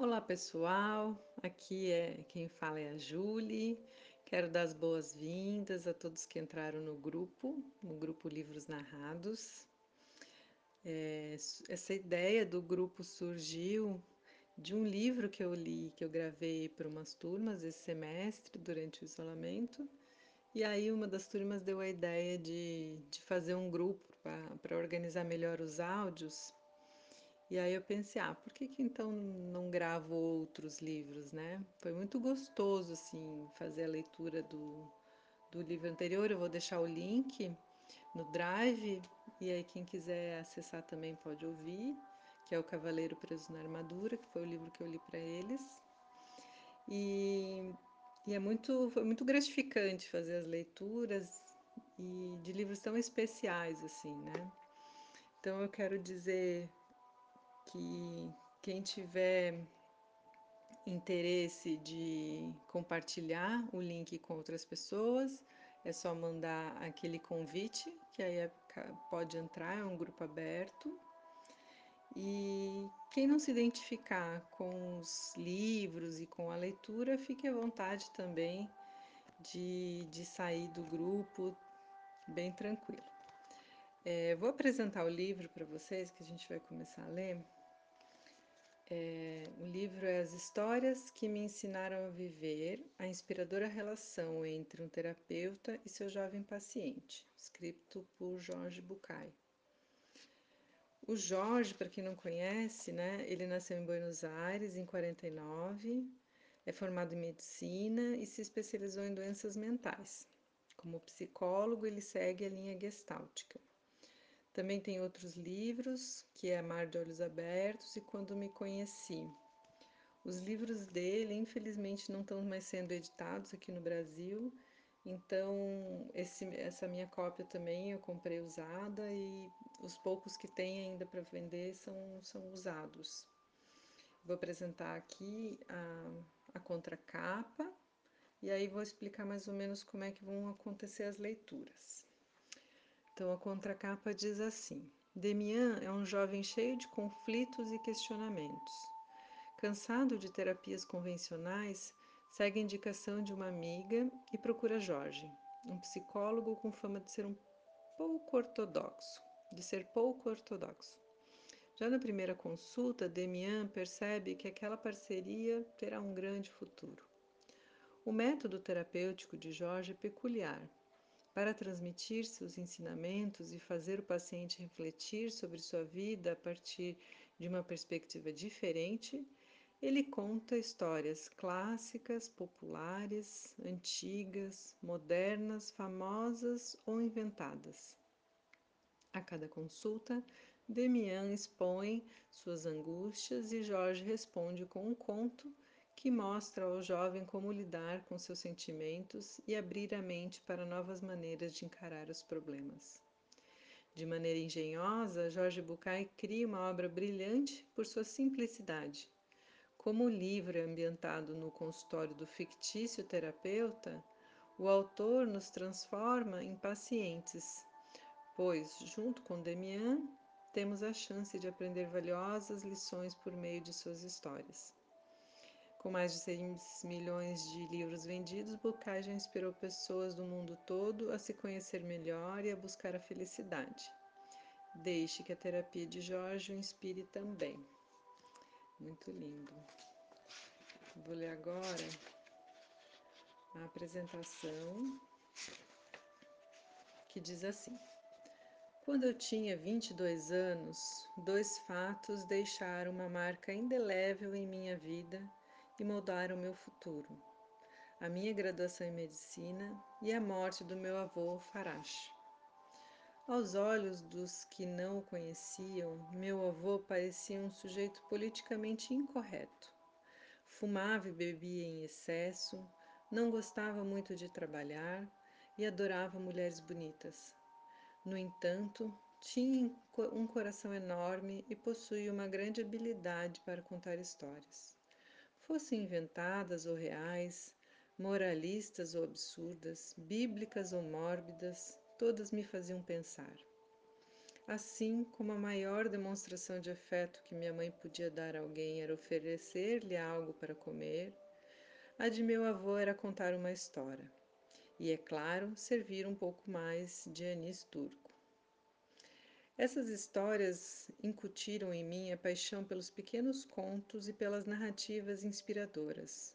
Olá pessoal, aqui é quem fala é a Julie. Quero dar as boas-vindas a todos que entraram no grupo, no grupo Livros Narrados. É, essa ideia do grupo surgiu de um livro que eu li, que eu gravei para umas turmas esse semestre, durante o isolamento. E aí uma das turmas deu a ideia de, de fazer um grupo para organizar melhor os áudios e aí eu pensei, ah, por que que então não gravo outros livros, né? Foi muito gostoso, assim, fazer a leitura do, do livro anterior. Eu vou deixar o link no Drive, e aí quem quiser acessar também pode ouvir, que é O Cavaleiro Preso na Armadura, que foi o livro que eu li para eles. E, e é muito, foi muito gratificante fazer as leituras e de livros tão especiais, assim, né? Então eu quero dizer que quem tiver interesse de compartilhar o link com outras pessoas, é só mandar aquele convite, que aí é, pode entrar, é um grupo aberto. E quem não se identificar com os livros e com a leitura, fique à vontade também de, de sair do grupo bem tranquilo. É, vou apresentar o livro para vocês que a gente vai começar a ler. É, o livro é As Histórias que Me Ensinaram a Viver, a inspiradora relação entre um terapeuta e seu jovem paciente, escrito por Jorge Bucay. O Jorge, para quem não conhece, né, ele nasceu em Buenos Aires em 49, é formado em medicina e se especializou em doenças mentais. Como psicólogo, ele segue a linha gestáltica. Também tem outros livros, que é Mar de Olhos Abertos e Quando Me Conheci. Os livros dele, infelizmente, não estão mais sendo editados aqui no Brasil, então esse, essa minha cópia também eu comprei usada e os poucos que tem ainda para vender são, são usados. Vou apresentar aqui a, a contracapa e aí vou explicar mais ou menos como é que vão acontecer as leituras. Então a contracapa diz assim: Demian é um jovem cheio de conflitos e questionamentos. Cansado de terapias convencionais, segue a indicação de uma amiga e procura Jorge, um psicólogo com fama de ser um pouco ortodoxo, de ser pouco ortodoxo. Já na primeira consulta, Demian percebe que aquela parceria terá um grande futuro. O método terapêutico de Jorge é peculiar para transmitir seus ensinamentos e fazer o paciente refletir sobre sua vida a partir de uma perspectiva diferente, ele conta histórias clássicas, populares, antigas, modernas, famosas ou inventadas. A cada consulta, Demian expõe suas angústias e Jorge responde com um conto que mostra ao jovem como lidar com seus sentimentos e abrir a mente para novas maneiras de encarar os problemas. De maneira engenhosa, Jorge Bucay cria uma obra brilhante por sua simplicidade. Como o livro é ambientado no consultório do fictício terapeuta, o autor nos transforma em pacientes, pois, junto com Demian, temos a chance de aprender valiosas lições por meio de suas histórias. Com mais de 6 milhões de livros vendidos, já inspirou pessoas do mundo todo a se conhecer melhor e a buscar a felicidade. Deixe que a terapia de Jorge o inspire também. Muito lindo. Vou ler agora a apresentação que diz assim: Quando eu tinha 22 anos, dois fatos deixaram uma marca indelével em minha vida e moldaram meu futuro. A minha graduação em medicina e a morte do meu avô Farache. Aos olhos dos que não o conheciam, meu avô parecia um sujeito politicamente incorreto. Fumava e bebia em excesso, não gostava muito de trabalhar e adorava mulheres bonitas. No entanto, tinha um coração enorme e possuía uma grande habilidade para contar histórias fossem inventadas ou reais, moralistas ou absurdas, bíblicas ou mórbidas, todas me faziam pensar. assim como a maior demonstração de afeto que minha mãe podia dar a alguém era oferecer-lhe algo para comer, a de meu avô era contar uma história. E, é claro, servir um pouco mais de anis turco. Essas histórias incutiram em mim a paixão pelos pequenos contos e pelas narrativas inspiradoras.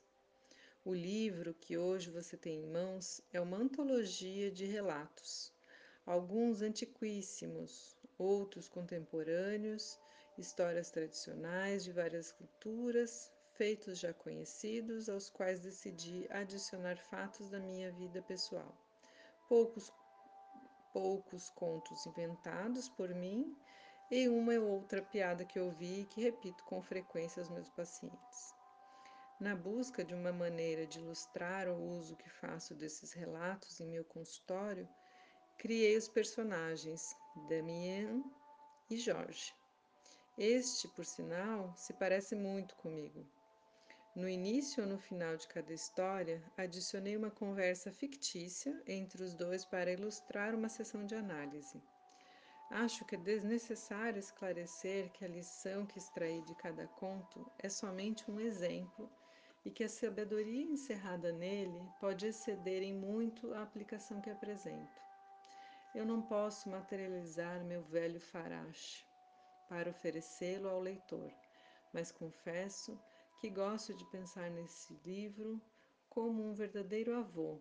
O livro que hoje você tem em mãos é uma antologia de relatos, alguns antiquíssimos, outros contemporâneos, histórias tradicionais de várias culturas, feitos já conhecidos, aos quais decidi adicionar fatos da minha vida pessoal. Poucos, poucos contos inventados por mim e uma ou outra piada que ouvi e que repito com frequência aos meus pacientes. Na busca de uma maneira de ilustrar o uso que faço desses relatos em meu consultório, criei os personagens Damien e Jorge. Este, por sinal, se parece muito comigo. No início ou no final de cada história, adicionei uma conversa fictícia entre os dois para ilustrar uma sessão de análise. Acho que é desnecessário esclarecer que a lição que extraí de cada conto é somente um exemplo e que a sabedoria encerrada nele pode exceder em muito a aplicação que apresento. Eu não posso materializar meu velho farache para oferecê-lo ao leitor, mas confesso que gosto de pensar nesse livro como um verdadeiro avô,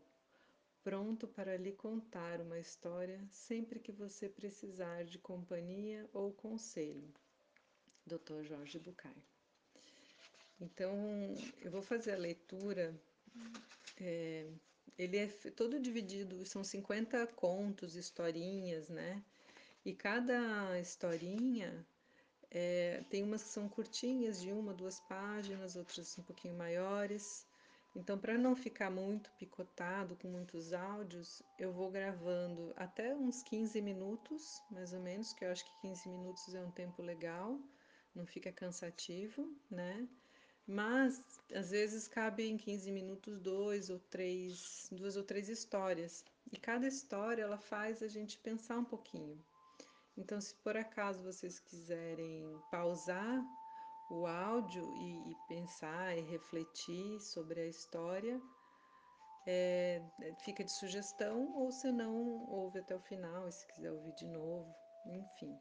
pronto para lhe contar uma história sempre que você precisar de companhia ou conselho. Dr. Jorge Bucay. Então, eu vou fazer a leitura. É, ele é todo dividido, são 50 contos, historinhas, né? E cada historinha é, tem umas que são curtinhas, de uma, duas páginas, outras um pouquinho maiores. Então, para não ficar muito picotado com muitos áudios, eu vou gravando até uns 15 minutos, mais ou menos, que eu acho que 15 minutos é um tempo legal, não fica cansativo, né? Mas às vezes cabe em 15 minutos dois ou três, duas ou três histórias. E cada história ela faz a gente pensar um pouquinho. Então, se por acaso vocês quiserem pausar o áudio e, e pensar e refletir sobre a história, é, fica de sugestão, ou se não, ouve até o final, se quiser ouvir de novo, enfim.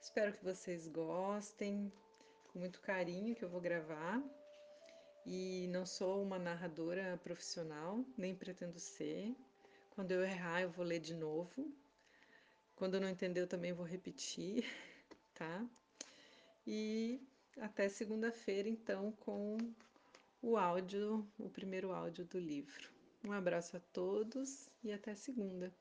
Espero que vocês gostem com muito carinho que eu vou gravar. E não sou uma narradora profissional, nem pretendo ser. Quando eu errar, eu vou ler de novo. Quando não entendeu, também vou repetir, tá? E até segunda-feira, então, com o áudio, o primeiro áudio do livro. Um abraço a todos e até segunda.